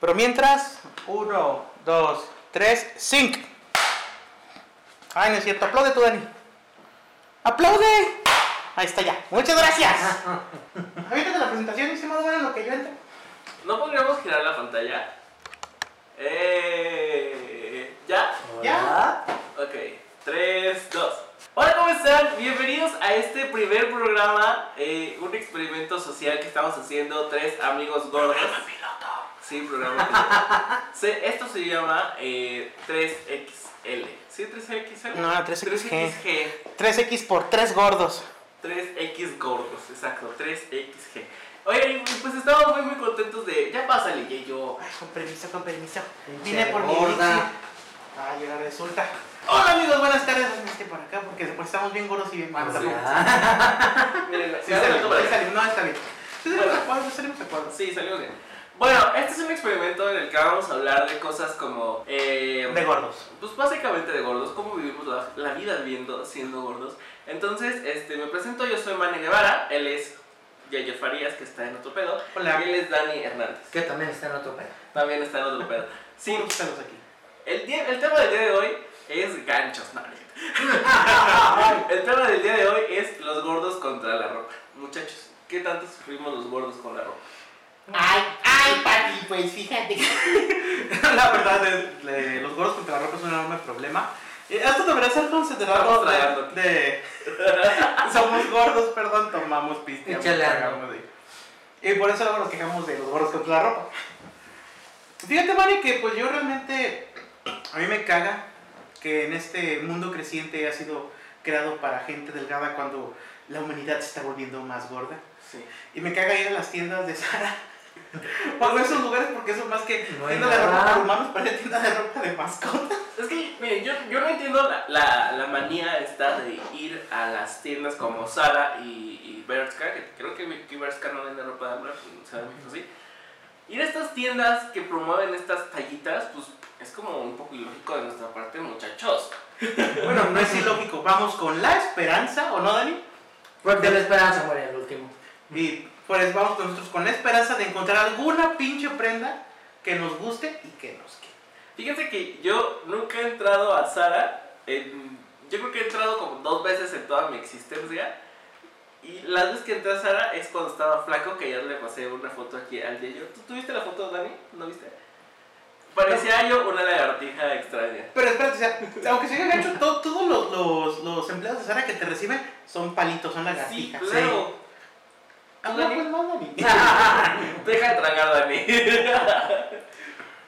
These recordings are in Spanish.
Pero mientras, uno, dos, tres, sync. Ay, no es cierto. Aplaude tú, Dani. ¡Aplaude! Ahí está ya. Muchas gracias. Ahorita la presentación, hicimos bueno en lo que yo entro. ¿No podríamos girar la pantalla? Eh, ¿Ya? ¿Ya? Ok, 3, 2. Hola, ¿cómo están? Bienvenidos a este primer programa, eh, un experimento social que estamos haciendo tres amigos gordos. Sí, programa piloto. Esto se llama eh, 3XL. ¿Sí, 3XL? No, 3XG. 3XG. 3X por 3 gordos. 3X gordos, exacto, 3XG. Oye, pues estamos muy muy contentos de... Ya pásale, y yo... Ay, con permiso, con permiso. Vine por mi gorda. Ay, ahora resulta. Hola amigos, buenas tardes. Este por acá porque después estamos bien gordos y bien malos. Sí. Ah, Miren, Sí, sí, salió salimos, sí, no, está bien. Sí, salimos Bueno. salimos a cuadro. Sí, salimos bien. Bueno, este es un experimento en el que vamos a hablar de cosas como... eh, De gordos. Pues básicamente de gordos, cómo vivimos la, la vida viviendo siendo gordos. Entonces, este, me presento, yo soy Manny Guevara, él es Yayo Farías, que está en otro pedo. Hola. Y él es Dani Hernández, que también está en otro pedo. también está en otro pedo. Sí, pelos aquí. el, día- el tema del día de hoy es ganchos, no. El tema del día de hoy es los gordos contra la ropa. Muchachos, ¿qué tanto sufrimos los gordos con la ropa? Ay, ay, Pati, pues fíjate. la verdad, es- le- los gordos contra la ropa es un enorme problema. Y Esto debería ser considerado de, de- Somos gordos, perdón, tomamos de- Y por eso luego nos quejamos de los gordos contra la ropa. Fíjate, Mari, que pues yo realmente... A mí me caga que en este mundo creciente ha sido creado para gente delgada cuando la humanidad se está volviendo más gorda. Sí. Y me caga ir a las tiendas de Sara. O a esos lugares porque eso más que No tienda de ropa para humanos, parece tienda de ropa de mascota. Es que, miren, yo, yo no entiendo la, la, la manía esta de ir a las tiendas como Zara y, y Bershka, que creo que, que Bershka no vende ropa de hombre, pues, o sea, México sí. Ir a estas tiendas que promueven estas tallitas, pues es como un poco ilógico de nuestra parte, muchachos. Bueno, no es ilógico. Vamos con la esperanza, ¿o no, Dani? Porque la esperanza muere el último. Y pues vamos con nosotros con la esperanza de encontrar alguna pinche prenda que nos guste y que nos quede. Fíjense que yo nunca he entrado a Zara, en- yo creo que he entrado como dos veces en toda mi existencia. Y las veces que entré a Zara es cuando estaba flaco, que ayer le pasé una foto aquí al Yayo. ¿Tú tuviste la foto, Dani? ¿No viste? Parecía yo una lagartija extraña. Pero espérate, o sea, aunque se haya hecho, to- todos los, los, los empleados de Sara que te reciben son palitos, son Sí, lagartijas. claro. Habla pues más, Dani. Deja de tragar, Dani.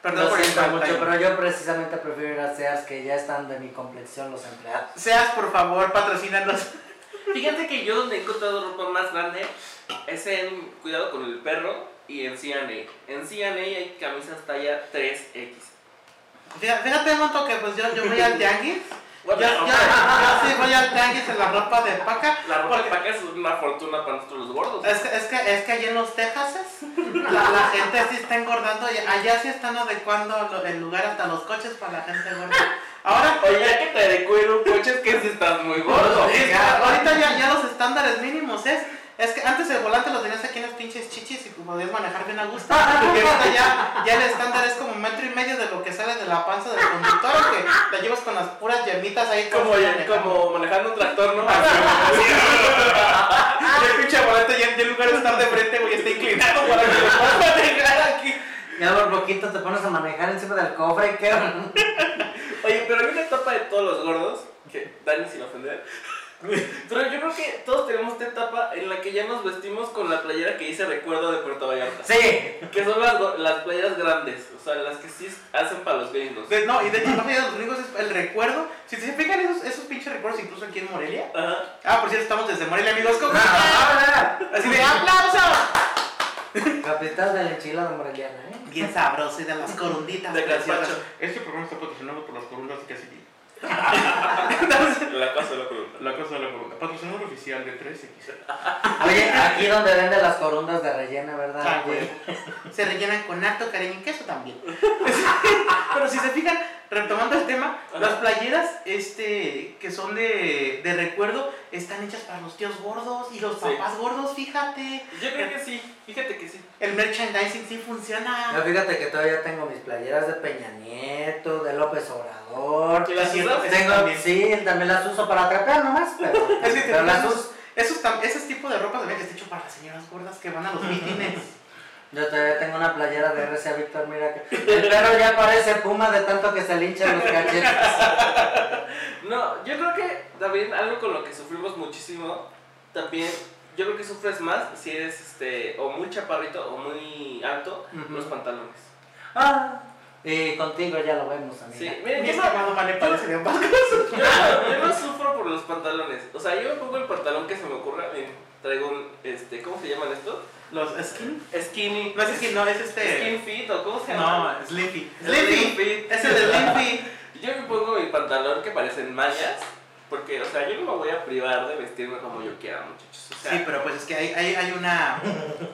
Perdón Lo por siento mucho, pero yo precisamente prefiero ir a Sears que ya están de mi complexión los empleados. Seas, por favor, patrocínanos. Fíjate que yo donde he encontrado ropa más grande es en Cuidado con el Perro y en C&A. En C&A hay camisas talla 3X. Fíjate, fíjate, Monto, que pues yo, yo voy al tianguis. Yo, fuck? sí voy al tianguis en la ropa de paca. La ropa de paca es una fortuna para nosotros los gordos. Es que, es que, es que allá en los Tejases la, la gente sí está engordando y allá sí están adecuando el lugar hasta los coches para la gente gorda. Ahora, Oye, ya que te adecuero un coche es que si estás muy gordo. ahorita ya, ya los estándares mínimos es, es que antes el volante lo tenías aquí en las pinches chichis y podías manejar bien a gusto. Y ahorita ya, ya el estándar es como un metro y medio de lo que sale de la panza del conductor, que la llevas con las puras yemitas ahí Como, ya- manejando. como manejando un tractor, ¿no? Y el pinche volante ya, ya en lugar de estar de frente, güey, está inclinado para que lo puedas manejar aquí. Ya por poquito te pones a manejar encima del cofre, ¿qué? Oye, pero hay una etapa de todos los gordos, que Dani sin ofender. Pero yo creo que todos tenemos esta etapa en la que ya nos vestimos con la playera que dice recuerdo de Puerto Vallarta. Sí. Que son las, las playeras grandes, o sea, las que sí hacen para los gringos. No, y de hecho, más allá de los gringos es el recuerdo. Si se fijan esos, esos pinches recuerdos, incluso aquí en Morelia. Ajá. Ah, por cierto, estamos desde Morelia, amigos. ¿Cómo? Ah, Así de aplausos. Capital de la enchilada moreliana, ¿eh? Bien sabroso y de las corunditas. De preciosas. gazpacho. Este programa está patrocinado por las corundas de La cosa de la pregunta. La cosa de la corunda. Patrocinador oficial de 3X. Oye, aquí donde venden las corundas de rellena, ¿verdad? Ah, güey. Se rellenan con harto cariño y queso también. Pero si se fijan, retomando el tema, las playeras este, que son de, de recuerdo están hechas para los tíos gordos y los Sí. papás gordos, fíjate. Yo creo que sí, fíjate que sí. El merchandising sí funciona. Yo fíjate que todavía tengo mis playeras de Peña Nieto, de López Obrador. ¿Que las Sí, usas? Ese Tengo, también. sí, también las uso para trapear nomás, pero, Es que te pero las uso. esos, tam- esos tipos de ropa también está hecho para las señoras gordas que van a los mítines. Yo todavía tengo una playera de RCA Víctor, mira que el perro ya parece puma de tanto que se le hinchan los cachetes. No, yo creo que también algo con lo que sufrimos muchísimo, también yo creo que sufres más si eres este o muy chaparrito o muy alto, los pantalones. Ah, y contigo ya lo vemos, amiga. Sí, Mi miren, yo no, ambas yo, no- yo no sufro por los pantalones. O sea, yo me pongo el pantalón que se me ocurra. miren, traigo un, este, ¿cómo se llaman estos? Los skin. Skinny. No es skin, no, es este. Skin fit o cómo se llama? No, Slimpy. fit. Es el de Slimpy. Yo me pongo mi pantalón que parecen mallas. Porque, o sea, yo no me voy a privar de vestirme como yo quiera, muchachos. O sea, Sí, pero pues es que hay, hay, hay una.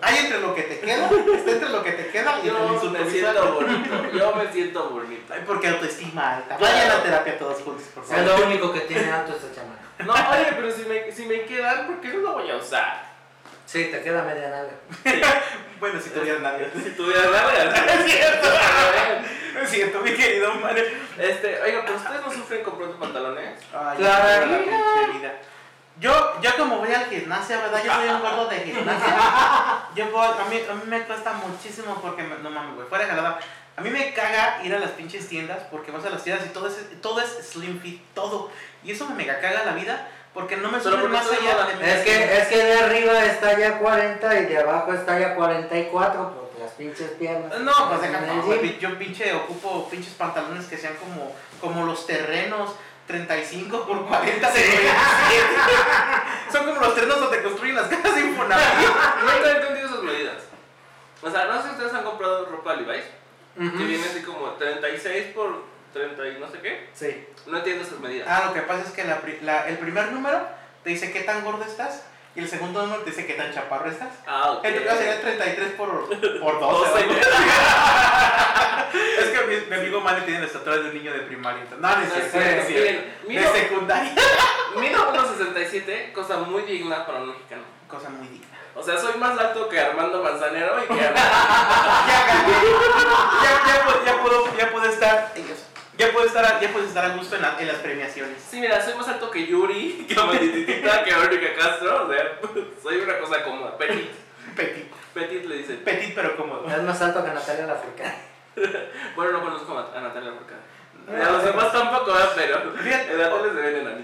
Hay entre lo que te queda, está entre lo que te queda y yo me siento bonito. Yo me siento bonito. Ay, porque autoestima alta. Vayan a terapia todos juntos, por Es favor. lo único que tiene alto esta chamaca. No, oye, pero si me, si me quedan, ¿por qué no lo voy a usar? Sí, te queda media nalga. Bueno, si tuviera nadie. Si tuviera nada, Es cierto. Es cierto, mi querido madre. Este, oiga, pero ustedes no sufren comprando pantalones. Ay, Claro. la pinche vida. Yo, yo como voy al gimnasio, ¿verdad? Yo soy un gordo de gimnasio. Yo voy, a mí, a mí me cuesta muchísimo porque, me- no mames, güey, fuera de jalada. A mí me caga ir a las pinches tiendas porque vas a las tiendas y todo es, todo es slim fit, todo. Y eso me mega caga la vida porque no me porque más allá de mi Es que, es que de arriba está ya 40 y de abajo está ya 44 porque las pinches piernas. No, pues el no, güey, yo pinche ocupo pinches pantalones que sean como, como los terrenos 35 por 40 de 27. Son como los terrenos donde construyen las casas de Infonavit. Nunca he entendido esas medidas. O sea, no sé si ustedes han comprado ropa Levi's, que Ujú. viene así como 36 por 30 y no sé qué. Sí. No entiendo esas medidas. Ah, lo que pasa es que la la- el primer número te dice qué tan gordo estás y el segundo número te dice qué tan chaparro estás. Ah, ok. En tu caso sería 33 por, por 12. Doce. ¿no? es que mi, mi amigo Mane tiene la estatura de un niño de primaria. entonces- No, no es cierto, De secundaria. mido 1.67, cosa muy digna para un mexicano. Cosa muy digna. O sea, soy más alto que Armando Manzanero y que Armando. ya gané. Ya, ya, ya puedo, ya puedo estar. Ya puedo estar, ya puedo estar a gusto en, la- en las premiaciones. Sí, mira, soy más alto que Yuri, que Amatitita, que Verónica Castro. O sea, soy una cosa como Petit. Petit. Petit le dicen. Petit pero cómodo. Es más alto que Natalia Lafourcade. Bueno, no conozco a Natalia Forcada. A los demás tampoco, ¿verdad? pero Fíjate.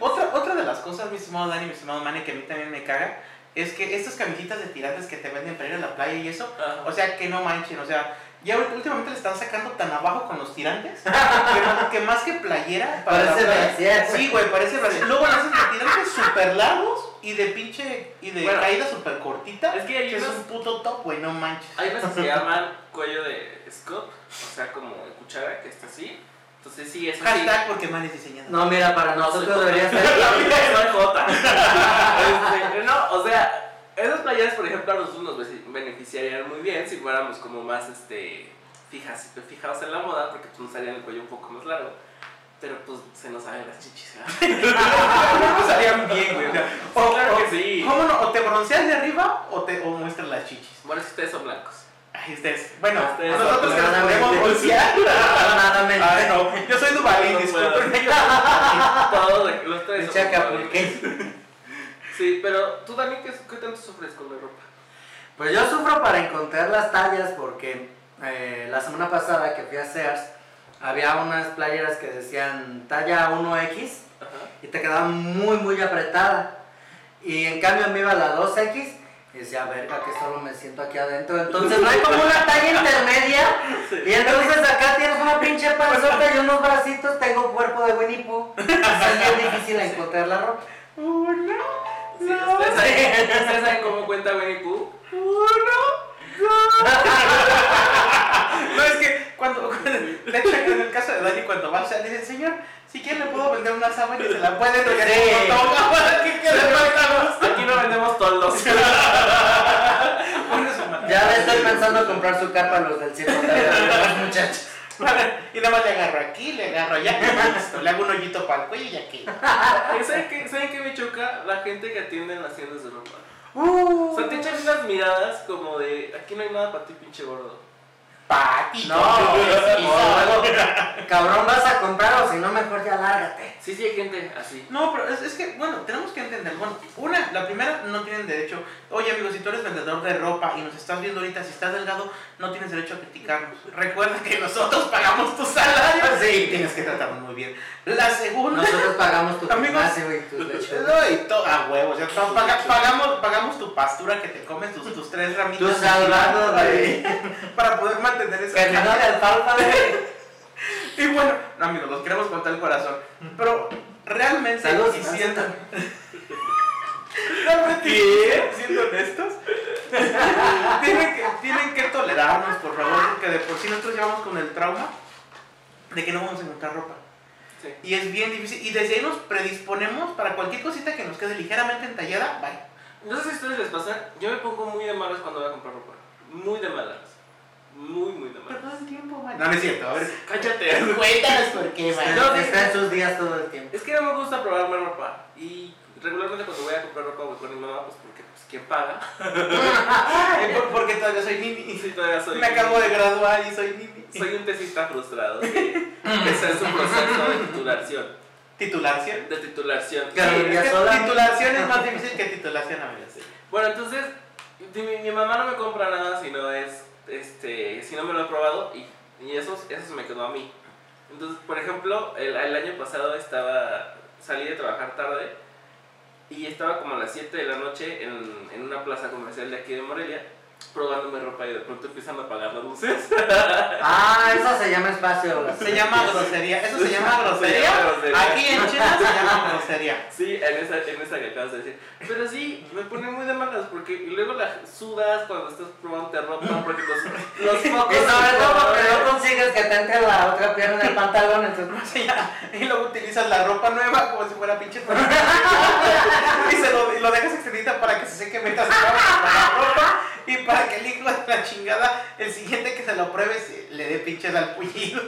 Otra, otra de las cosas, mi estimado Dani, mi estimado Mane, que a mí también me caga, es que estas camisetas de tirantes que te venden para ir a la playa y eso, Ajá. o sea, que no manchen, o sea, ya ahorita- últimamente le están sacando tan abajo con los tirantes, que, más- que más que playera para la Parece brasier. Sí, güey, parece brasier. Luego le hacen de tirantes súper largos y de pinche, y de Bueno, caída súper cortita, es que hay es unos- un puto top, güey, no manches. Hay unas que se llaman cuello de scoop, o sea, como de cuchara, que está así. Entonces, sí, eso sí. Hashtag porque Mane es diseñador. No, mira, para nosotros debería ser. Soy Jota. Este, no, esas playeras, por ejemplo, a nosotros nos beneficiarían muy bien si fuéramos como más este, fijas, fijados en la moda, porque pues, nos harían el cuello un poco más largo. Pero pues se nos salen las chichis. No nos harían bien, güey. o sea, o- claro o- que sí. ¿Cómo no? O te bronceas de arriba o te o muestras las chichis. Bueno, que ustedes son blancos. Ay, ustedes. Bueno, Ustedes nosotros que nos podemos broncear. Ay, no. Yo soy Duvalín, No disculpen. Todos los tres Pinche somos acapulqueño. blancos. Sí, pero tú también, ¿qué, qué tanto sufres con la ropa? Pues yo sufro para encontrar las tallas porque eh, la semana pasada que fui a Sears había unas playeras que decían talla 1X Ajá. y te quedaba muy muy apretada. Y en cambio me iba a la 2X y decía, verga, que solo me siento aquí adentro. Entonces no hay como una talla intermedia. Y entonces acá tienes una pinche panzota y unos bracitos, tengo cuerpo de Winnie Pooh. Es bien difícil encontrar la ropa. Sí, ¿ustedes, saben, ¿Ustedes saben cómo cuenta Winnie Pooh? No, es que cuando, de hecho en el caso de Dani cuando va a le dice, señor, si quiere le puedo vender una sábana y se la puede porque Sí. no toma para que quede más Aquí no vendemos toldos. Mano. Ya le estoy pensando comprar su capa a los del circo muchachos. Y nada más le agarro aquí, le agarro allá. Le hago un hoyito para el cuello y aquí. ¿Saben qué, ¿Saben qué me choca? La gente que atiende en las tiendas de ropa. Uh. O sea, te echan unas miradas como de, aquí no hay nada para ti, pinche gordo. Pati, No, luego, cabrón, vas a comprar o si no, mejor ya lárgate. Sí, sí, hay gente así. No, pero es, es que, bueno, tenemos que entender. Bueno, una, la primera, no tienen derecho. Oye, amigo, si tú eres vendedor de ropa y nos estás viendo ahorita, si estás delgado, no tienes derecho a criticarnos. Recuerda que nosotros pagamos tu salario. Sí, tienes que tratarnos muy bien. La segunda. Nosotros pagamos tu Amigos, y tus. No, y to- a huevos, ya to- paga- pagamos, pagamos tu pastura que te comes, tus, tus tres ramitas. Tú salvando de... Para poder mantener esa Que no de alfalfa. Y bueno, no amigos, los queremos con el corazón. Pero realmente, Saludos, y siendo, realmente, siendo honestos, tienen que, tienen que tolerarnos, por favor, porque de por sí nosotros llevamos con el trauma de que no vamos a encontrar ropa. Sí. Y es bien difícil. Y desde ahí nos predisponemos para cualquier cosita que nos quede ligeramente entallada, bye. No sé si a ustedes les pasa, yo me pongo muy de malas cuando voy a comprar ropa. Muy de malas. Muy, muy de Pero malas. todo el tiempo, man. No, no es cierto. A ver, Cállate. cuéntanos por qué, man. No, Está en sus días todo el tiempo. Es que no me gusta probarme ropa. Y regularmente cuando voy a comprar ropa voy con mi mamá, pues porque, pues, ¿quién paga? Por- Porque todavía soy nini. Sí, todavía soy. Me acabo de graduar y soy nini. Soy un tesista frustrado. que Está en su proceso de titulación. ¿Titulación? De titulación. Claro, Sí, Es que titulación es más difícil que titulación, amigos. Bueno, entonces, mi, mi mamá no me compra nada si no es, este, si no me lo he probado y, y eso, eso se me quedó a mí. Entonces, por ejemplo, el, el año pasado estaba, salí de trabajar tarde y estaba como a las 7 de la noche en, en una plaza comercial de aquí de Morelia probándome ropa y de pronto empiezan a apagar las luces. Ah, eso se llama espacio. Se llama grosería. Eso se llama Se grosería. llama grosería. Aquí en China se llama grosería. Sí, en esa, en esa que acabas de decir. Pero sí, me pone muy de malas porque y luego la sudas cuando estás probando ropa porque los, los focos... Y sobre todo porque no consigues que te entre la otra pierna del pantalón, entonces... Y luego utilizas la ropa nueva como si fuera pinche Y se lo, y lo dejas extendida para que se seque mientras se lava la ropa. Y para que el hijo de la chingada, el siguiente que se lo pruebe, se- le dé pinches al pullido.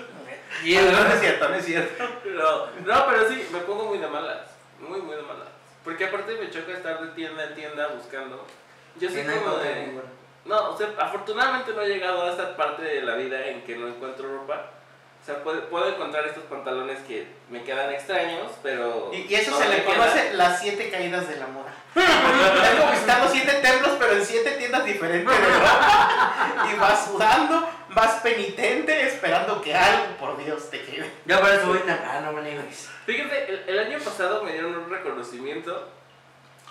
Y no, el- no es cierto, no es cierto. No, no, pero sí, me pongo muy de malas. Muy, muy de malas. Porque aparte me choca estar de tienda en tienda buscando. Yo soy como de... No, o sea, afortunadamente no he llegado a esta parte de la vida en que no encuentro ropa. O sea, puedo, puedo encontrar estos pantalones que me quedan extraños, pero... Y, y eso no se le conoce las siete caídas moda. Tengo visitando siete templos, pero en siete tiendas diferentes de ropa. Y vas sudando, vas penitente, esperando que algo, por Dios, te quede. Yo por eso voy temprano, me niegues. Fíjate, el, el año pasado me dieron un reconocimiento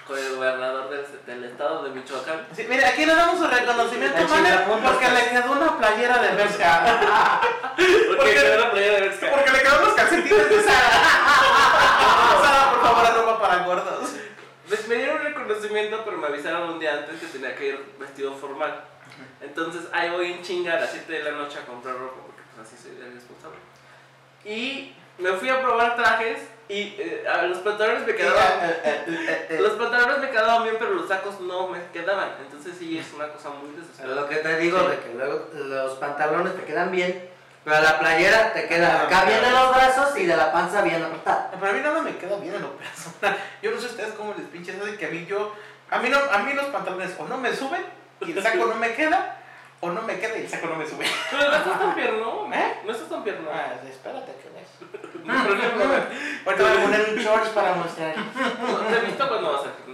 con el gobernador del, del estado de Michoacán. Sí, mire, aquí le damos su reconocimiento, chingapuntas. porque le quedó una playera de Bershka. Porque qué? quedó la playa de Bershka. Porque le quedaron los calcetines de Sara. Sara, por favor, ropa para gordos. Me, me dieron un reconocimiento, pero me avisaron un día antes que tenía que ir vestido formal. Entonces ahí voy en chinga a las 7 de la noche a comprar ropa, porque pues así soy de responsable. Y me fui a probar trajes y eh, a los pantalones me quedaban... eh, Los pantalones me quedaban bien, pero los sacos no me quedaban. Entonces sí es una cosa muy Es desesperada. lo que te digo, Sí. de que luego los pantalones te quedan bien, pero la playera te queda acá bien de los brazos y de la panza bien apretada. Pero a mí nada me queda bien en lo personal. Yo no sé ustedes cómo les pinches hacen que a mí yo. A mí, no, a mí los pantalones o no me suben y el saco no me queda, o no me queda y el saco no me sube. Pero no estás tan pierno, ¿Eh? No estás tan pierno. Ah, espérate que ves. Por ejemplo, Ahorita voy a poner un shorts para mostrar. te he visto cuando vas al gimnasio.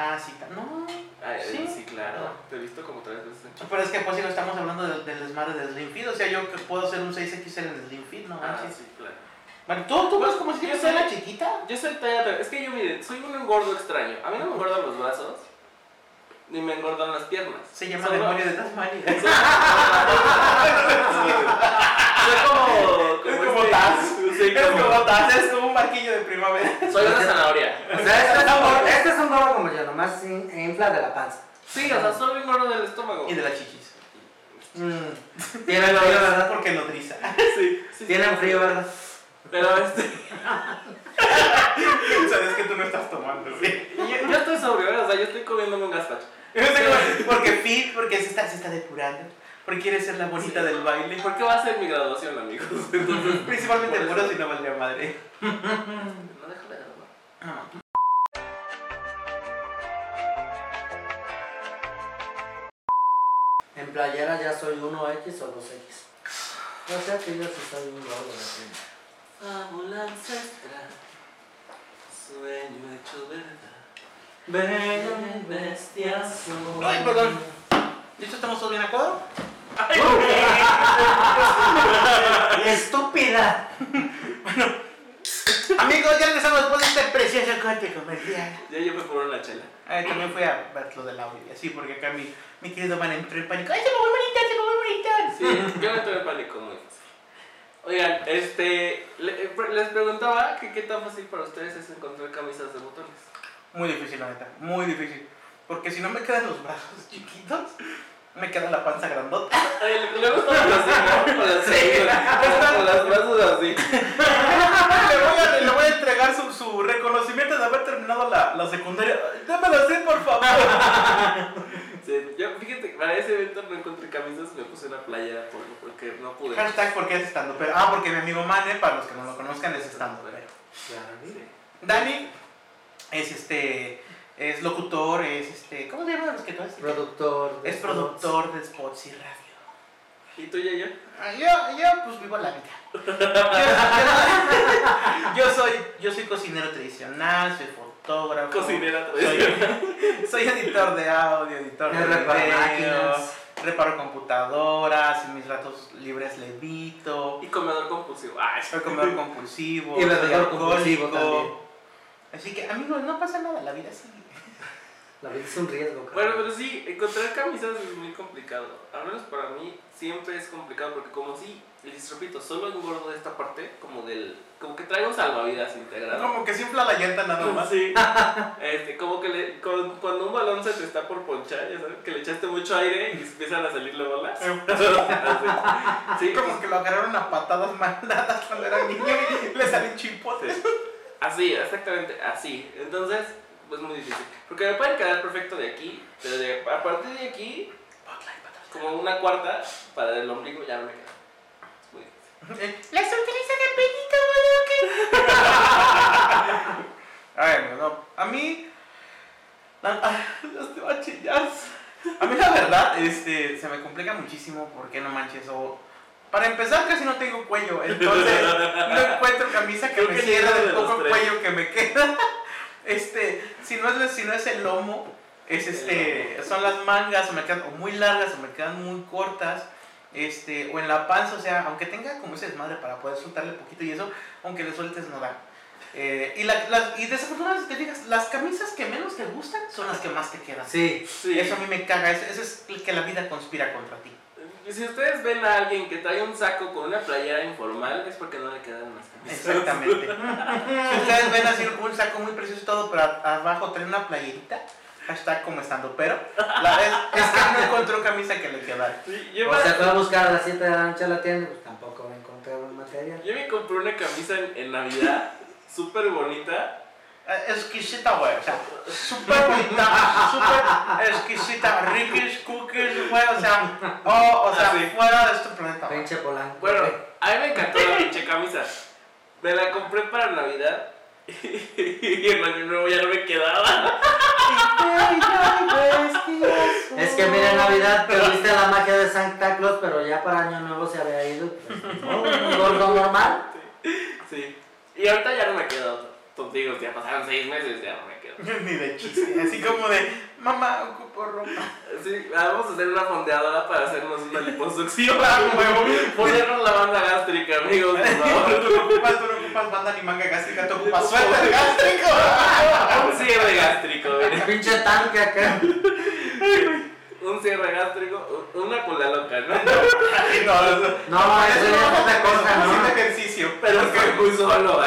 Ah, sí, no. Ay, Sí. sí, claro. Te he visto como tres veces Pero es que pues si no estamos hablando del, del desmadre del Slim Fit, o sea, yo que puedo hacer un 6XL en el Slim Fit, ¿no? Ah, sí, claro. Bueno, ¿tú, tú ves como si Yo soy- la chiquita? Yo soy talla Es que yo, miren, soy un engordo extraño. A mí no me engordan los brazos, ni me engordan las piernas. Se llama Solo- demonio de Tasmania. Soy como. Es como como este- Taz. Como- como Taz, es como un barquillo de primavera. Soy una zanahoria. O sea, este es un gordo, este es un gordo como yo, nomás in- infla de la panza. Sí, o sea, soy engordo del estómago. Y de las chichis. Mm. Tienen frío, ¿verdad? Porque nodriza. Sí, sí. Tienen frío, ¿verdad? Pero este. Sabes que tú no estás tomando, sí. Yo, yo estoy sobrio, o sea, yo estoy comiéndome un gazpacho. Porque fit, porque se está, se está depurando. Porque quiere ser la bonita del baile. ¿Por qué va a ser mi graduación, amigos? Entonces, Principalmente por eso- si no valdría madre. no déjame de hablar. En playera ya soy 1X o 2X. O sea que yo sí soy un gordo. ¿no? Fábula ancestral, sueño hecho verdad. Ven, bestias Ay, perdón. ¿Listo? ¿Estamos todos bien a cuadro? ¡Estúpida! Amigos, ya regresamos después de este precioso corte comercial. Ya yo me por una chela. Ay, también fui a ver lo del audio y así, porque acá mi, mi querido man entró en pánico. ¡Ay, se me va a se me va a! Sí, yo me tuve pánico muy fácil. Oigan, este, eh, les preguntaba que qué tan fácil para ustedes es encontrar camisas de botones. Muy difícil, la neta, muy difícil. Porque si no me quedan los brazos chiquitos, me queda la panza grandota. Ay, le, le gusta así, ¿no? Con las, brazos así. le, voy a, le voy a entregar su, su reconocimiento de haber terminado la, la secundaria. Démelo así, por favor. Sí, yo, fíjate, para ese evento no encontré camisas, me puse una playera por, porque no pude. Hashtag porque es estando pero Ah, porque mi amigo Mane, para los que no lo conozcan, es estando pero. Dani es este. Es locutor, es este. ¿Cómo se llaman los que tú haces? Productor. Es spots. productor de spots y radio. ¿Y tú, ya yo? Ah, Yo, yo pues vivo la vida. Yo, yo soy, yo soy cocinero tradicional, soy fotógrafo. Cocinera Soy, soy editor de audio, editor de reparo video, máquinas. reparo computadoras, en mis ratos libres levito, Y comedor compulsivo. Ay, soy comedor compulsivo, Y bebedor compulsivo también. Así que amigos, no pasa nada, la vida sigue. La vida es un riesgo. cabrón. Bueno, pero sí, encontrar camisas es muy complicado. Al menos para mí siempre es complicado porque como si, les repito, solo engordo esta parte como del... Como que traigo un salvavidas integrado. Como que se infla la llanta nada más. Sí. Este, como que le, con- cuando un balón se te está por ponchar, ya sabes, que le echaste mucho aire y empiezan a salirle bolas. sí, Sí, como que lo agarraron a patadas mandadas cuando era niño y le salen chipotes. Así, exactamente, así. Entonces, pues muy difícil. Porque me pueden quedar perfecto de aquí, pero de, a partir de aquí, como una cuarta para el ombligo ya no me queda. Es muy difícil. ¿Las utiliza de pelito, boludo? Ay, no, no. A mí. la- ay, Dios te va a chillar. A mí, la verdad, este, se me complica muchísimo porque no manches. O, para empezar, casi no tengo cuello. Entonces, no encuentro camisa que Creo me que cierre los poco cuello que me queda. Este, si no es, si no es el lomo, es este, son las mangas, o me quedan o muy largas o me quedan muy cortas. Este, o en la panza, o sea, aunque tenga como ese desmadre para poder soltarle poquito y eso, aunque le sueltes no da. Eh, y, la- las, y desafortunadamente, si te fijas, las camisas que menos te gustan son las que más te quedan. Sí. Sí. Eso a mí me caga, eso, eso es el que la vida conspira contra ti. Si ustedes ven a alguien que trae un saco con una playera informal, es porque no le quedan las camisas. Exactamente. si ustedes ven así un saco muy precioso y todo, pero abajo trae una playerita, hashtag como estando, pero la vez es que no encontró camisa que le quedara. Sí, O me- sea, fue a buscar a las 7 de la noche a la tienda, pues tampoco encontrar buen material. yo me compré una camisa en, en Navidad, súper bonita. Exquisita, güey, o sea, súper bonita, súper exquisita, rickies, cookies, güey, o sea, oh, o sea, fuera de este planeta. güey. Pinche polanco. Bueno, a mí me encantó la pinche camisa. Me la compré para Navidad y en Año Nuevo ya no me quedaba. Es que mira, Navidad perdiste la magia de Santa Claus, pero ya para Año Nuevo se había ido. Pues, gordo normal. Sí. Y ahorita ya no me quedo. Contigo, ya pasaron seis meses, ya no me quedo. Ni de chiste, así como de, mamá, ocupo ropa. Sí, vamos a hacer una fondeadora para hacernos una liposucción. Claro, huevo. Ponernos la banda gástrica, amigos, por Tú favor. no ocupas, tú no ocupas banda ni manga gástrica, tú ocupas suéter gástrico. Un cierre gástrico, miren. Pinche tanque acá. Un cierre gástrico, una cola loca, ¿no? No, eso- No, eso es otra cosa, Haciendo ¿no? ejercicio. Pero es que muy solo.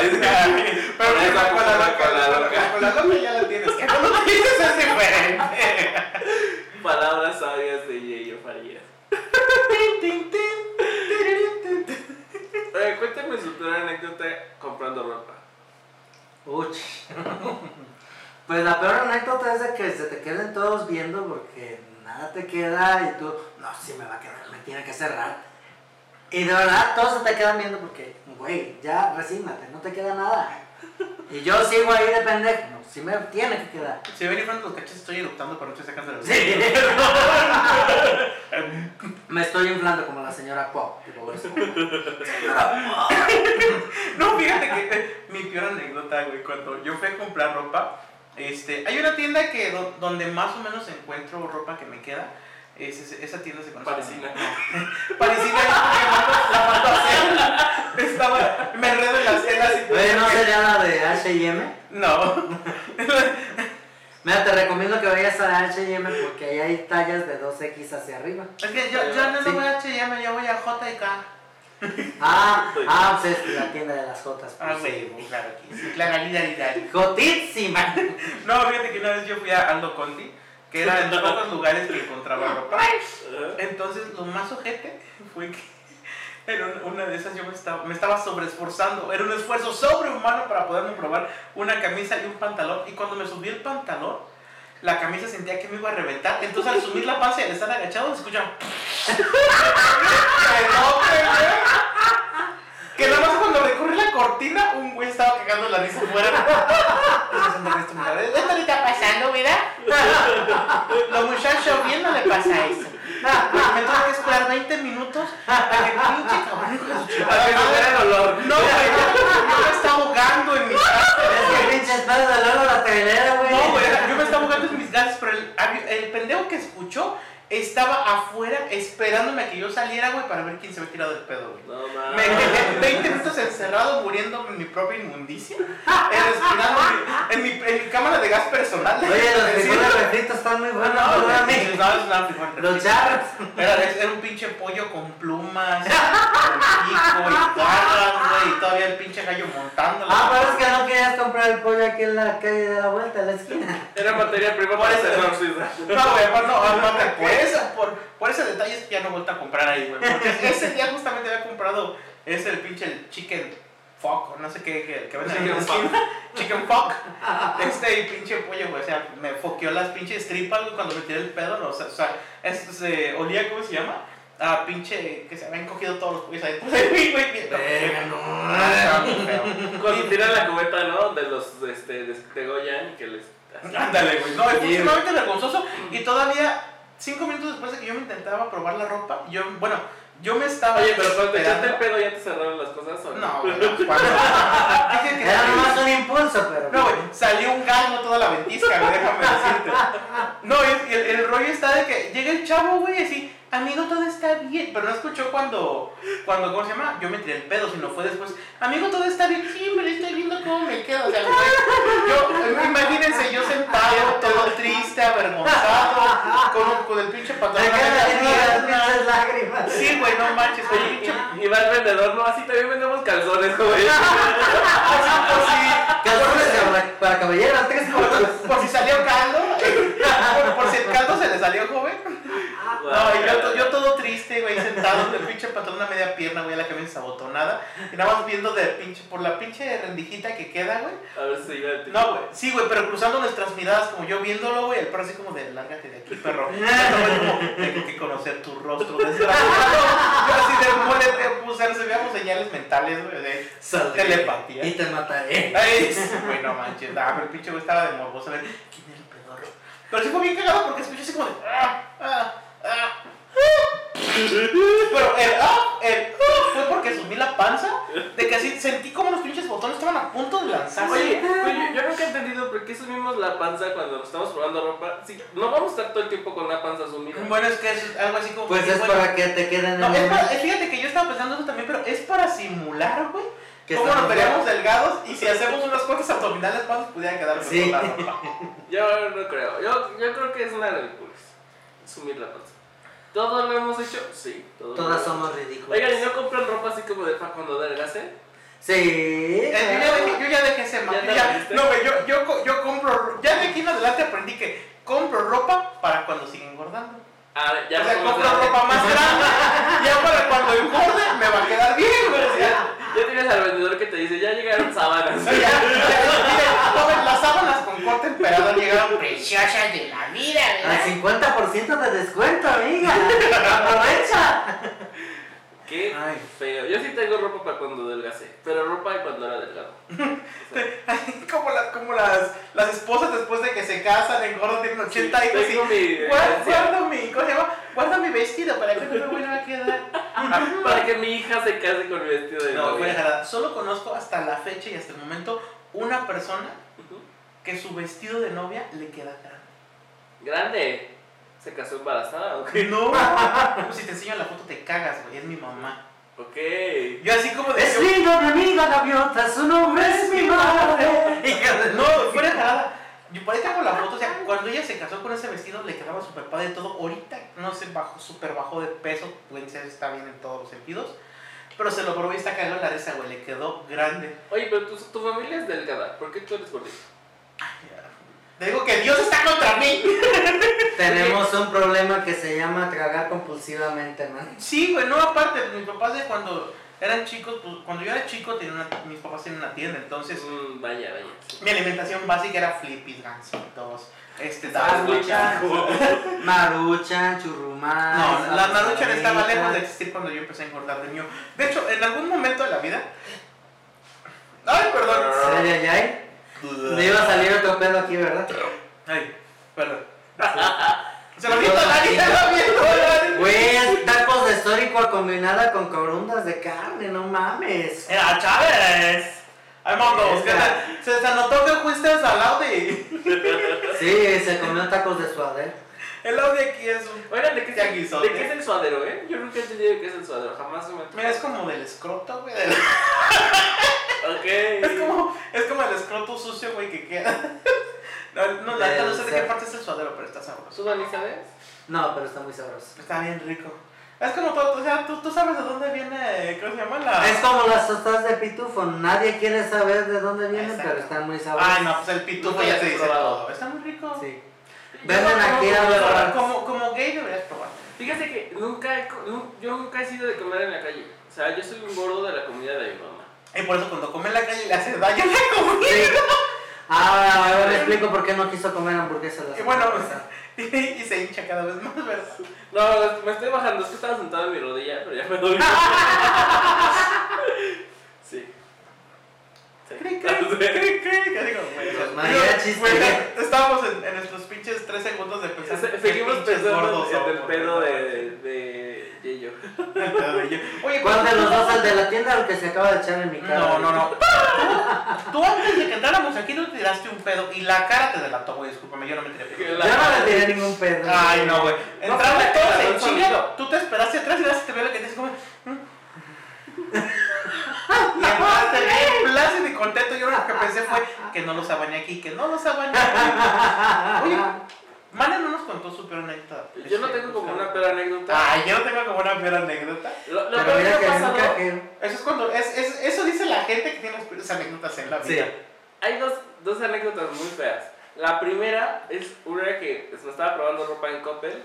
Pero la cola loca, la loca. cola loca ya la tienes. Que no lo dices es diferente. Palabras sabias de Yeyo Farías. Oye, cuéntame su peor anécdota comprando ropa. Uch. Pues la peor anécdota es de que se te queden todos viendo porque nada te queda y tú, no, sí me va a quedar, me tiene que cerrar. Y de verdad todos se te quedan viendo porque, güey, ya resígnate, no te queda nada. Y yo sigo ahí de pendejo, no, sí me tiene que quedar. Si ven frente los cachetes, estoy eruptando, pero no estoy sacando la Sí. me estoy inflando como la señora Pop. No, fíjate que eh, mi peor anécdota, güey, cuando yo fui a comprar ropa, este, hay una tienda que do- donde más o menos encuentro ropa que me queda. Es, es- esa tienda se conoce. Parisina. Parisina es la mando a hacer. Estaba, me enredo en las telas y Oye, ¿no sería la de H&M? No. Mira, te recomiendo que vayas a H&M porque ahí hay tallas de 2X hacia arriba. Es que yo, yo no Sí. voy a H&M, yo voy a JK. Ah, ah, pues es la tienda de las Jotas. Ah, pues, güey, sí. claro que sí. Claro. Jotísima. No, fíjate que una vez yo fui a Aldo Conti, que era en pocos lugares que encontraba ropa. Entonces, lo más ojete fue que en una de esas yo me estaba, me estaba sobreesforzando. Era un esfuerzo sobrehumano para poderme probar una camisa y un pantalón. Y cuando me subí el pantalón, la camisa sentía que me iba a reventar. Entonces, al subir la y al estar agachado, se escucha. Que nada más cuando recorrí la cortina, un güey estaba cagando la risa afuera. Esto le está pasando, ¿verdad? Los muchachos bien no le pasa eso. Me tuve que esperar 20 minutos a que pinche cabrón Para que vea el olor. No, güey, me estaba ahogando en mis gases. Es que pinche espalda de luego la telera, güey. No, güey, yo me estaba ahogando en mis gases, pero el, el pendejo que escuchó estaba afuera esperándome a que yo saliera, güey, para ver quién se había tirado el pedo, güey. No Me mames. quedé 20 minutos encerrado muriendo en mi propia inmundicia, eh, respirando en mi, en mi, en mi cámara de gas personal. Oye, los frijoles refritos están muy No, buenos, no, ¿no, no, es una frijol Los charros. Era, era un pinche pollo con plumas, con pico y garras, güey, y todavía el pinche gallo montando. Ah, pero es que no querías comprar el pollo aquí en la calle de la vuelta, en la esquina. Era materia prima para hacer. No, güey, pues no, aparte, por, esa, por, por ese detalle es ya no he vuelto a comprar ahí, güey. Porque ese día justamente había comprado ese el pinche el chicken fuck, no sé qué, que, que venden en la Chicken esquina. Chicken fuck. Este y pinche pollo, güey. O sea, me foqueó las pinches tripas, güey, cuando me tiré el pedo. No, o sea, o sea es, se olía, ¿cómo se llama? Ah, pinche, que se habían cogido todos los pollos ahí. Güey, güey, bien- Verga, no. Ah. Cuando tiran la cubeta, ¿no? De los, este, de, de Goyan y que les... Ándale, güey. No, fue sumamente vergonzoso. Y todavía, cinco minutos después de que yo me intentaba probar la ropa, yo, bueno, yo me estaba. Oye, pero cuando te echaste el pedo ya te cerraron las cosas, ¿o No, güey. no, cuando- Dije que- Era nomás un impulso, pero. No, güey, salió un gallo toda la ventisca, güey, déjame decirte. No, y el, el rollo está de que llega el chavo, güey, así, amigo, todo está bien. Pero no escuchó cuando, cuando, ¿cómo se llama? Yo me tiré el pedo, sino fue después, amigo, todo está bien. Sí, pero estoy viendo cómo me quedo. O sea, güey, yo, imagínense, yo sentado, todo triste, avergonzado, con, con el pinche pantalón. las lágrimas. Sí, güey, no manches, oye, pinche. y va el vendedor, no, así también vendemos calzones, güey. Si, Calzones para, caballeros, tres por, si salió caldo, por, por si el caldo se le salió joven. No, y yo, yo todo triste, güey, sentado en el pinche pantalón a media pierna, güey, la camisa abotonada. Y nada más viendo de pinche, por la pinche rendijita que queda, güey. A ver si se iba. No, güey, sí, güey, pero cruzando nuestras miradas, como yo viéndolo, güey, el perro así como de, lárgate de aquí, perro. Como, tengo que conocer tu rostro, desgraciado. Yo así de, muérete, pues, se veamos señales mentales, güey, de Saldré telepatía. Y te mataré. Ay, güey, no manches. Ah, pero el pinche güey estaba de morboso a ver quién era el pedorro. Pero sí fue bien cagado porque escuché así como de. Ah, ah. Pero el ah, el ah, fue porque subí la panza de que así sentí como los pinches botones estaban a punto de lanzarse. Oye, oye, yo nunca he entendido por qué subimos la panza cuando nos estamos probando ropa. Sí, no vamos a estar todo el tiempo con la panza sumida. Bueno, es que es algo así como. Pues que, es bueno, para que te queden en No, el es para, fíjate que yo estaba pensando eso también, pero es para simular, güey. Que Cómo nos estamos veríamos delgados y si hacemos unas cuantas abdominales, ¿cuántos pudiera quedar mejor Sí. la ropa? Yo no creo. Yo, yo creo que es una ridícula. Sumir la panza. ¿Todos lo hemos hecho? Sí. Todos lo Todas hemos somos hecho. ridículas. Oigan, ¿y no compran ropa así como de pa' cuando adelgacen? Sí. Eh, yo, ya dejé, yo ya dejé ese ¿Ya mal. no, güey, yo, yo, co- yo compro. Ya de aquí en adelante aprendí que compro ropa para cuando siga engordando. Ah, ya o sea, compro ropa más grande. ya para cuando engorde me va a quedar bien, güey. o sea, Ya, ya tienes al vendedor que te dice, ya llegaron sábanas. ya, ya, ya, mire, tomen las sábanas con corte emperador llegaron preciosas de la vida, Al ¿verdad? 50% de descuento, amiga. Aprovecha. Qué Ay. feo. Yo sí tengo ropa para cuando delgacé, pero ropa de cuando era delgado. O sea, Como, las, como las, las esposas después de que se casan, engordan, tienen 80 sí, y... tengo mi Guarda, herencia. guarda mi, ¿cómo se llama? Guarda mi vestido para que no me vuelva a quedar. Para que mi hija se case con mi vestido de No, novia. jalada. Solo conozco hasta la fecha y hasta el momento una persona que su vestido de novia le queda grande. Grande. ¿Se casó embarazada o qué? No, si te enseño la foto te cagas, güey, es mi mamá. Ok. Yo así como de... Es mi amiga gaviota, su nombre es mi madre. No, fuera de jalada. Yo por ahí tengo la foto, o sea, cuando ella se casó con ese vestido le quedaba súper padre todo. Ahorita, no sé, bajó, súper bajó de peso, pueden ser, está bien en todos los sentidos. Pero se lo probó y está cagado en la risa, güey, le quedó grande. Oye, pero tu, tu familia es delgada. ¿Por qué tú eres gordito? Te digo que Dios está contra mí. Tenemos un problema que se llama tragar compulsivamente, man. Sí, güey, no, aparte, mis papás de cuando eran chicos, pues cuando yo era chico, tenía una- mis papás tenían una tienda, entonces Mm, vaya, vaya. mi alimentación básica era flippies, gansitos, este, maruchan. Maruchan, churrumán. No, la maruchan estaba lejos de existir cuando yo empecé a engordar de niño. De hecho, en algún momento de la vida... Ay, perdón. Ay, ay, ay. Me iba a salir otro pedo aquí, ¿verdad? Ay, perdón. Se lo a nadie, se lo nadie. Güey, tacos de histórico combinada con corundas de carne, no mames. Era Chávez. Ay, mondos, ¿qué tal? Se, se notó que fuiste al Audi. Sí, se comió tacos de suadero. El Audi aquí es un... Oigan, ¿de qué, es, guisote. ¿de qué es el suadero, eh? Yo nunca he entendido qué es el suadero. Jamás se me Mira, es como del escroto, güey. del- Ok. Es como, es como el escroto sucio, güey, que queda. No, no, la no sé de qué parte es el suadero, pero está sabroso. ¿Tú, Dani, sabes? No, pero está muy sabroso. Está bien rico. Es como todo, o sea, tú, tú sabes de dónde viene, ¿cómo se llama la...? Es como las tostadas de pitufo, nadie quiere saber de dónde vienen, Exacto. pero están muy sabrosas. Ay, no, pues el pitufo ya te dice probado. todo. Está muy rico. Sí. Venden aquí a baratos. Como, como gay deberías probar. Fíjate que nunca he, yo nunca he sido de comer en la calle. O sea, yo soy un gordo de la comida de mi mamá. Y por eso cuando come en la calle le hace daño la comida. Sí. Ah, ahora le explico por qué no quiso comer hamburguesas. Y bueno, pasada. y, y se hincha cada vez más, ¿verdad? No, me estoy bajando. Es que estaba sentado en mi rodilla, pero ya me doy. sí. Sí. Cri, cri, cri, cri, Los o mariachis güey, que- Estábamos en, en nuestros pinches tres segundos de pensar. Se- Seguimos pensando en el pedo de, de Yeyo. Oye, ¿Cuál de los dos, el de la tienda o el que se acaba de echar en mi cara? No, no, no. Tú, antes de que entráramos aquí no te tiraste un pedo y la cara te delató, güey. Discúlpame, yo no me tiré pedo. Yo no le tiré ningún pedo. Ay, no, güey. Entramos todos en chinga. Tú te esperaste atrás y vas te veo lo que te dices como. Y entraste bien plácido y contento. Yo lo que pensé fue que no los abañé aquí, que no los abañé aquí. Oye, Mana no nos contó su peor anécdota. Yo no tengo como una peor anécdota. Ay, yo no tengo como una peor anécdota. Lo, lo Pero peor que mira ha que pasado. Eso es cuando. Es, es- eso dice la gente que tiene las peores anécdotas en la Sí. vida. Hay dos, dos anécdotas muy feas. La primera es una que pues, me estaba probando ropa en Coppel.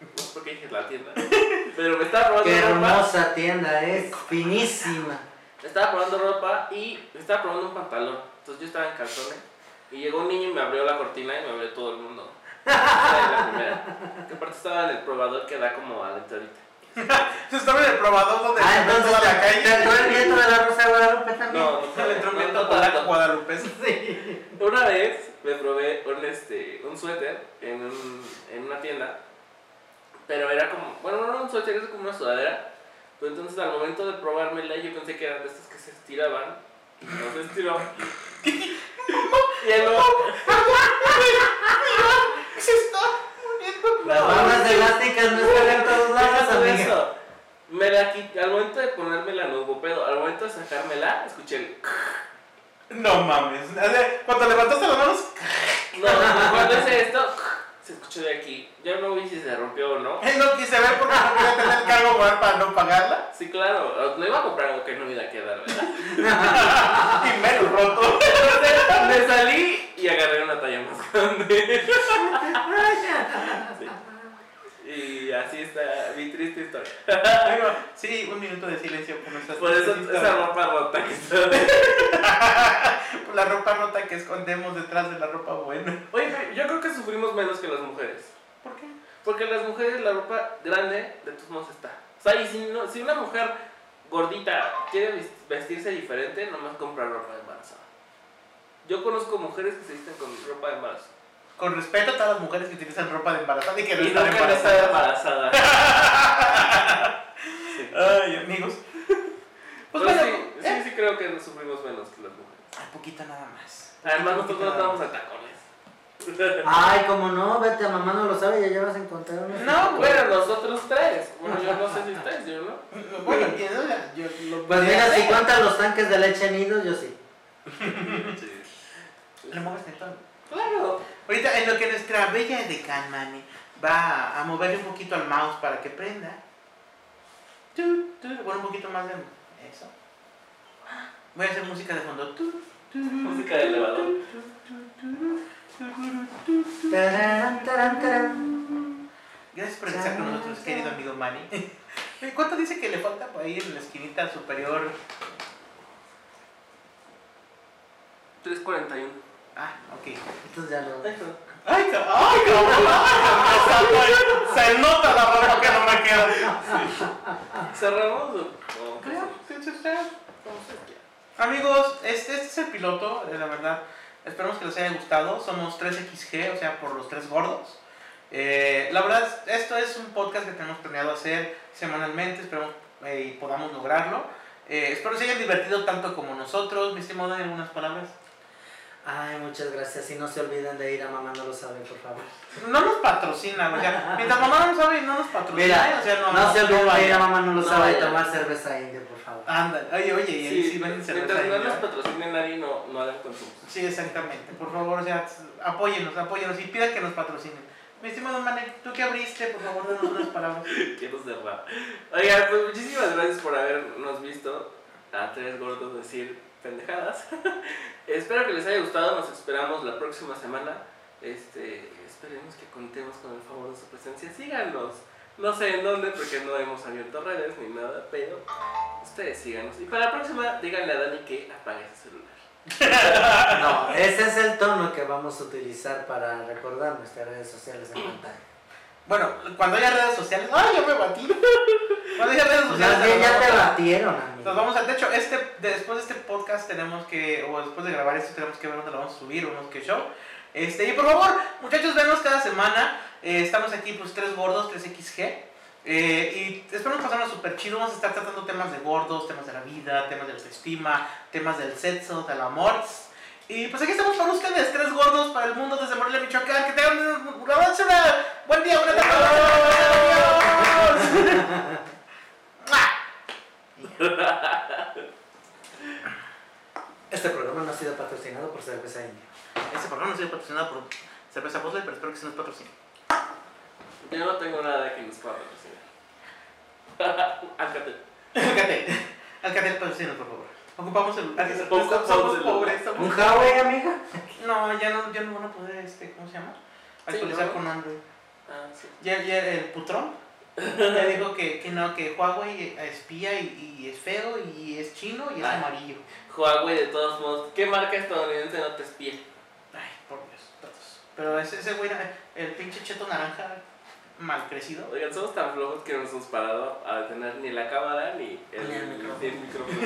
No sé por qué dije la tienda. Pero me estaba probando Qué ropa. hermosa tienda es, finísima. Me estaba probando ropa y me estaba probando un pantalón. Entonces yo estaba en calzones. Y llegó un niño y me abrió la cortina y me abrió todo el mundo. La primera. Que aparte estaba en el probador que da como a la entradita. Yo estaba en el probador donde Ah, se entonces toda la te, te calle. entró el viento de la Rosa de Guadalupe también. No, no, le entró no, viento por la. Guadalupe. Sí. Una vez me probé un, este, un suéter en, un- en una tienda, pero era como, bueno, no era un suéter, era como una sudadera, pero entonces al momento de probármela yo pensé que eran de estas que se estiraban, y no se estiraban. y luego, Se está muriendo. Las bandas elásticas no están en todos lados, amiga. eso. Me la quité, al momento de ponérmela no hubo pedo, al momento de sacármela, escuché el... No mames. Cuando levantaste las manos, No, cuando hice esto, se escuchó de aquí. Yo no vi si se rompió o no. él no quise ver porque no quería tener cargo moral para no pagarla. Sí, claro, no iba a comprar algo que no iba a quedar, ¿verdad? Y menos roto. Entonces me salí y agarré una talla más grande. Sí. Y así está mi triste historia. Sí, un minuto de silencio por nuestras Por eso esa ropa rota que está. Por la ropa rota que escondemos detrás de la ropa buena. Oye, yo creo que sufrimos menos que las mujeres. ¿Por qué? Porque las mujeres la ropa grande de tus modos está. O sea, y si, no, si una mujer gordita quiere vestirse diferente, nomás compra ropa de embarazada. Yo conozco mujeres que se visten con ropa de embarazo. Con respeto a todas las mujeres que utilizan ropa de embarazada y que no Y están no embarazada. Sí. Ay, amigos. Pues bueno, sí, sí, eh, sí creo que sufrimos menos que las mujeres. un poquito nada más. Además nosotros nos más. damos a tacones. Ay, como no, vete a mamá no lo sabe, ya llevas a encontrar unos. No, Bueno, nosotros tres. Bueno, yo no sé si ustedes, yo no. Bueno, entiendo, yo lo Pues mira, si cuentan los tanques de leche nidos, yo sí. Le mueves el tono. Claro. Ahorita, en lo que nuestra bella decán, mani, va a moverle un poquito al mouse para que prenda. Tu, tu, Bueno, un poquito más de eso. Voy a hacer música de fondo. Tu, Música de elevador. Tarán, tarán, tarán. Gracias por estar con nosotros, querido amigo Manny. ¿Cuánto dice que le falta por ahí en la esquinita superior? 341. Ah, ok. Entonces ya lo. ¡Ay, ca- ay, cabrón! ¡Ay, cabrón! Se nota la ropa que no me queda. ¿Cerramos Creo, sí, sí, sí. Como ustedes quieran. Amigos, este, este es el piloto, eh, la verdad. Esperamos que les haya gustado. Somos 3XG, o sea, por los tres gordos. Eh, la verdad, esto es un podcast que tenemos planeado hacer semanalmente. Esperamos eh, y podamos lograrlo. Eh, espero se hayan divertido tanto como nosotros. Mi estimado, ¿hay algunas palabras? Ay, muchas gracias. Y no se olviden de ir a mamá no lo sabe, por favor. No nos patrocina, o sea, mientras mamá no sabe, no nos patrocina. Mira, o sea, no, no, se olviden de ir a mamá no lo No sabe y tomar cerveza india, por favor. Ándale, oye, oye, y ahí sí, venden cerveza. Mientras no nos patrocine nadie, no, no hagan consumo. Sí, exactamente. Por favor, o sea, apóyenos, apóyenos y pidan que nos patrocinen. Mi estimado Mane, ¿tú qué abriste? Por favor, danos unas palabras. Quiero cerrar. Oigan, pues muchísimas gracias por habernos visto a tres gordos decir pendejadas. Espero que les haya gustado. Nos esperamos la próxima semana. Este, esperemos que contemos con el favor de su presencia. Síganos. No sé en dónde porque no hemos abierto redes ni nada, pero ustedes síganos. Y para la próxima, díganle a Dani que apague su celular. No, ese es el tono que vamos a utilizar para recordar nuestras redes sociales en pantalla. Bueno, cuando haya redes sociales. ¡Ay, ya me batí! Cuando haya redes sociales. Nos ya te batieron, Nos amigo. vamos a. De hecho, este, después de este podcast tenemos que. O después de grabar esto, tenemos que ver dónde lo vamos a subir, unos que show. Este, y por favor, muchachos, venos cada semana. Eh, estamos aquí, pues, tres gordos, 3XG. Eh, y esperamos pasarnos súper chido. Vamos a estar tratando temas de gordos, temas de la vida, temas de la autoestima, temas del sexo, del amor. Y pues aquí estamos para ustedes, tres gordos para el mundo desde Morelia, Michoacán. Que tengan un, un- una- buen día, buena tarde. Adiós. Este programa no ha sido patrocinado por cerveza india. Este programa no ha sido patrocinado por Cerveza Bosler, pero espero que se nos patrocine. Yo no tengo nada que nos pueda patrocinar. Alcatel. Alcatel. Alcatel, patrocina, por favor. Ocupamos celulares. Poco Somos somos pobres. somos ¿Un. Huawei, amiga? No, ya no, ya no van a poder, este, ¿cómo se llama? Actualizar ¿no? con Android. Ah, sí. Ya, ya el putrón ya dijo que, que no, que Huawei espía y, y es feo y es chino y es Ay. amarillo. Huawei, de todos modos. ¿Qué marca estadounidense no te espía? Ay, por Dios, todos. Pero ese, ese güey, el pinche cheto naranja mal crecido. Oigan, somos tan flojos que no nos hemos parado a tener ni la cámara ni el, el micrófono. el micrófono.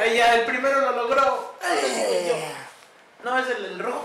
Ay, ya, el primero lo logró. No, es el, el rojo.